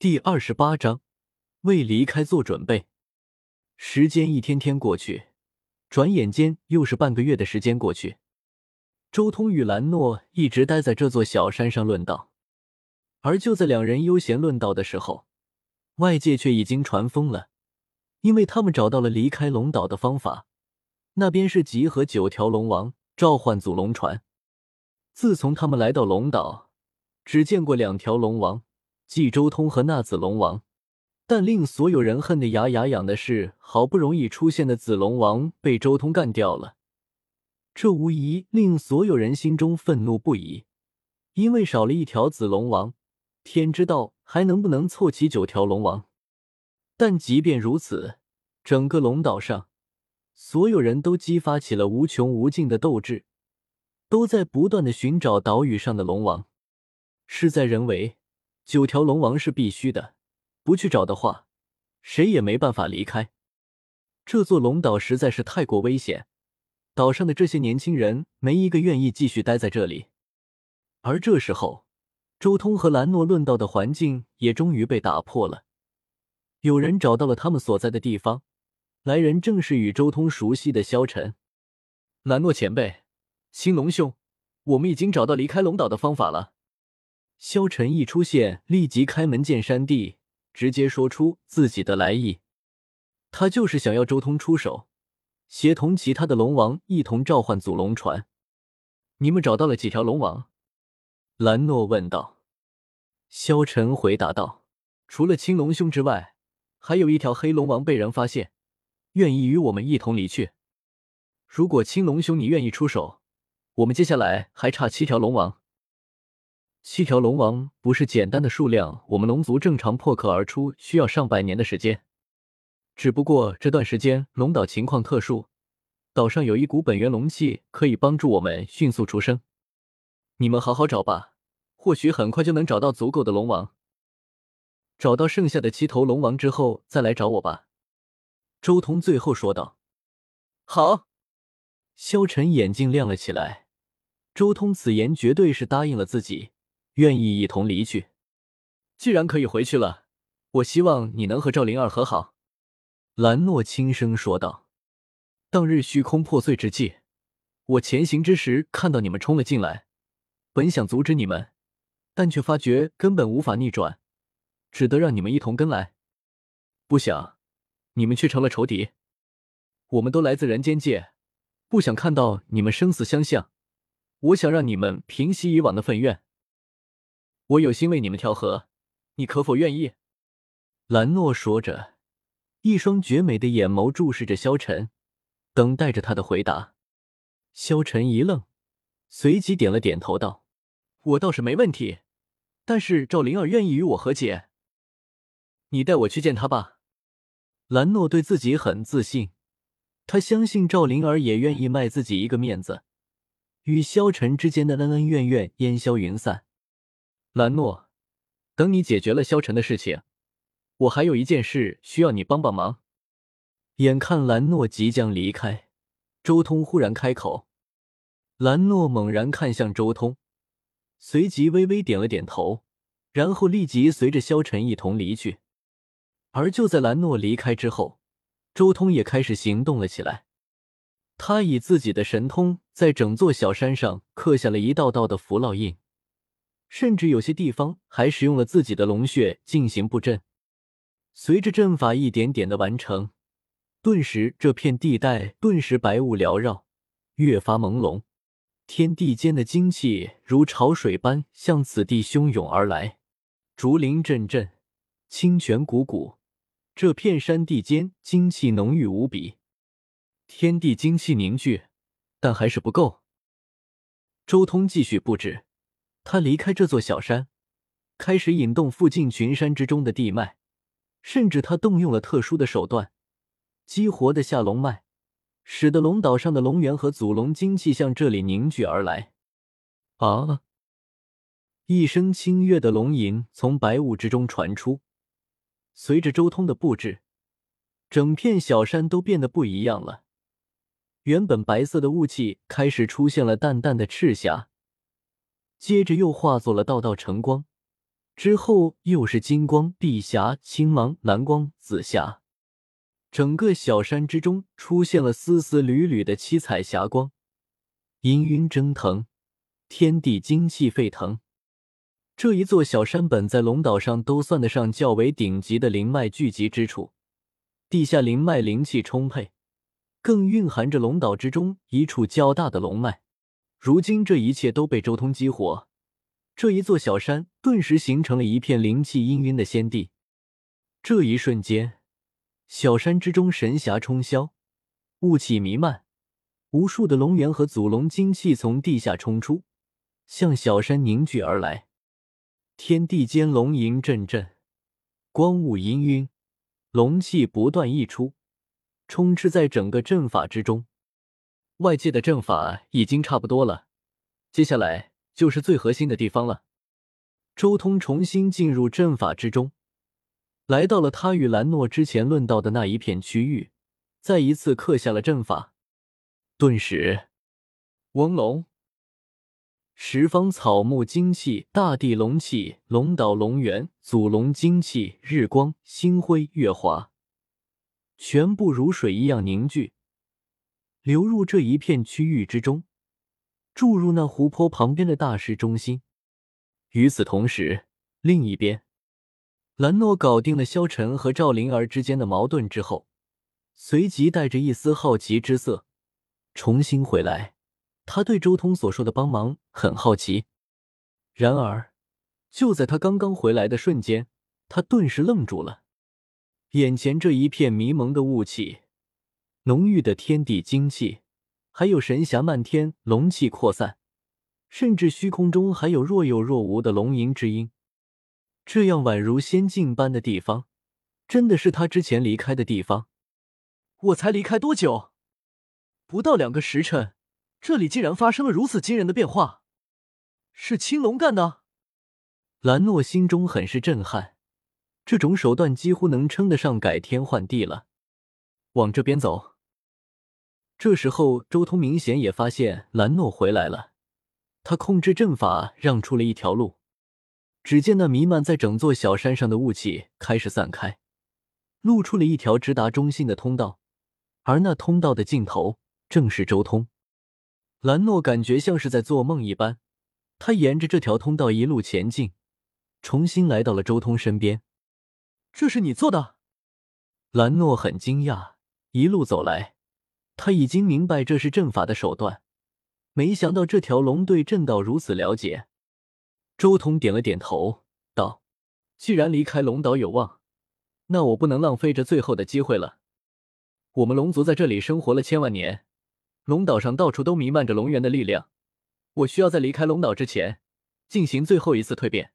第二十八章，为离开做准备。时间一天天过去，转眼间又是半个月的时间过去。周通与兰诺一直待在这座小山上论道，而就在两人悠闲论道的时候，外界却已经传疯了，因为他们找到了离开龙岛的方法。那边是集合九条龙王，召唤祖龙船。自从他们来到龙岛，只见过两条龙王。冀周通和那紫龙王，但令所有人恨得牙痒痒的是，好不容易出现的紫龙王被周通干掉了。这无疑令所有人心中愤怒不已，因为少了一条紫龙王，天知道还能不能凑齐九条龙王。但即便如此，整个龙岛上，所有人都激发起了无穷无尽的斗志，都在不断的寻找岛屿上的龙王。事在人为。九条龙王是必须的，不去找的话，谁也没办法离开。这座龙岛实在是太过危险，岛上的这些年轻人没一个愿意继续待在这里。而这时候，周通和兰诺论道的环境也终于被打破了。有人找到了他们所在的地方，来人正是与周通熟悉的萧晨。兰诺前辈，青龙兄，我们已经找到离开龙岛的方法了。萧晨一出现，立即开门见山地，直接说出自己的来意。他就是想要周通出手，协同其他的龙王一同召唤祖龙船。你们找到了几条龙王？兰诺问道。萧晨回答道：“除了青龙兄之外，还有一条黑龙王被人发现，愿意与我们一同离去。如果青龙兄你愿意出手，我们接下来还差七条龙王。”七条龙王不是简单的数量，我们龙族正常破壳而出需要上百年的时间。只不过这段时间龙岛情况特殊，岛上有一股本源龙气可以帮助我们迅速出生。你们好好找吧，或许很快就能找到足够的龙王。找到剩下的七头龙王之后再来找我吧。”周通最后说道。“好。”萧晨眼睛亮了起来，周通此言绝对是答应了自己。愿意一同离去。既然可以回去了，我希望你能和赵灵儿和好。”兰诺轻声说道。“当日虚空破碎之际，我前行之时看到你们冲了进来，本想阻止你们，但却发觉根本无法逆转，只得让你们一同跟来。不想你们却成了仇敌。我们都来自人间界，不想看到你们生死相向。我想让你们平息以往的愤怨。”我有心为你们调和，你可否愿意？兰诺说着，一双绝美的眼眸注视着萧晨，等待着他的回答。萧晨一愣，随即点了点头，道：“我倒是没问题，但是赵灵儿愿意与我和解，你带我去见她吧。”兰诺对自己很自信，他相信赵灵儿也愿意卖自己一个面子，与萧晨之间的恩恩怨怨烟消云散。兰诺，等你解决了萧晨的事情，我还有一件事需要你帮帮忙。眼看兰诺即将离开，周通忽然开口。兰诺猛然看向周通，随即微微点了点头，然后立即随着萧晨一同离去。而就在兰诺离开之后，周通也开始行动了起来。他以自己的神通，在整座小山上刻下了一道道的符烙印。甚至有些地方还使用了自己的龙血进行布阵。随着阵法一点点的完成，顿时这片地带顿时白雾缭绕，越发朦胧。天地间的精气如潮水般向此地汹涌而来，竹林阵阵，清泉汩汩。这片山地间精气浓郁无比，天地精气凝聚，但还是不够。周通继续布置。他离开这座小山，开始引动附近群山之中的地脉，甚至他动用了特殊的手段，激活的下龙脉，使得龙岛上的龙源和祖龙精气向这里凝聚而来。啊！一声清越的龙吟从白雾之中传出，随着周通的布置，整片小山都变得不一样了。原本白色的雾气开始出现了淡淡的赤霞。接着又化作了道道晨光，之后又是金光、碧霞、青芒、蓝光、紫霞，整个小山之中出现了丝丝缕缕的七彩霞光，氤氲蒸腾，天地精气沸腾。这一座小山本在龙岛上都算得上较为顶级的灵脉聚集之处，地下灵脉灵气充沛，更蕴含着龙岛之中一处较大的龙脉。如今这一切都被周通激活，这一座小山顿时形成了一片灵气氤氲的仙地。这一瞬间，小山之中神霞冲霄，雾气弥漫，无数的龙元和祖龙精气从地下冲出，向小山凝聚而来。天地间龙吟阵阵，光雾氤氲，龙气不断溢出，充斥在整个阵法之中。外界的阵法已经差不多了，接下来就是最核心的地方了。周通重新进入阵法之中，来到了他与兰诺之前论到的那一片区域，再一次刻下了阵法。顿时，嗡龙。十方草木精气，大地龙气，龙岛龙源，祖龙精气，日光星辉，月华，全部如水一样凝聚，流入这一片区域之中，注入那湖泊旁边的大石中心。与此同时，另一边，兰诺搞定了萧晨和赵灵儿之间的矛盾之后，随即带着一丝好奇之色，重新回来。他对周通所说的帮忙很好奇，然而就在他刚刚回来的瞬间，他顿时愣住了。眼前这一片迷蒙的雾气，浓郁的天地精气，还有神霞漫天，龙气扩散，甚至虚空中还有若有若无的龙吟之音。这样宛如仙境般的地方，真的是他之前离开的地方？我才离开多久？不到两个时辰。这里竟然发生了如此惊人的变化，是青龙干的？兰诺心中很是震撼，这种手段几乎能称得上改天换地了。往这边走。这时候，周通明显也发现兰诺回来了，他控制阵法让出了一条路。只见那弥漫在整座小山上的雾气开始散开，露出了一条直达中心的通道，而那通道的尽头正是周通。兰诺感觉像是在做梦一般，他沿着这条通道一路前进，重新来到了周通身边。这是你做的？兰诺很惊讶，一路走来，他已经明白这是阵法的手段，没想到这条龙对阵道如此了解。周通点了点头，道：“既然离开龙岛有望，那我不能浪费这最后的机会了。我们龙族在这里生活了千万年。”龙岛上到处都弥漫着龙源的力量，我需要在离开龙岛之前进行最后一次蜕变。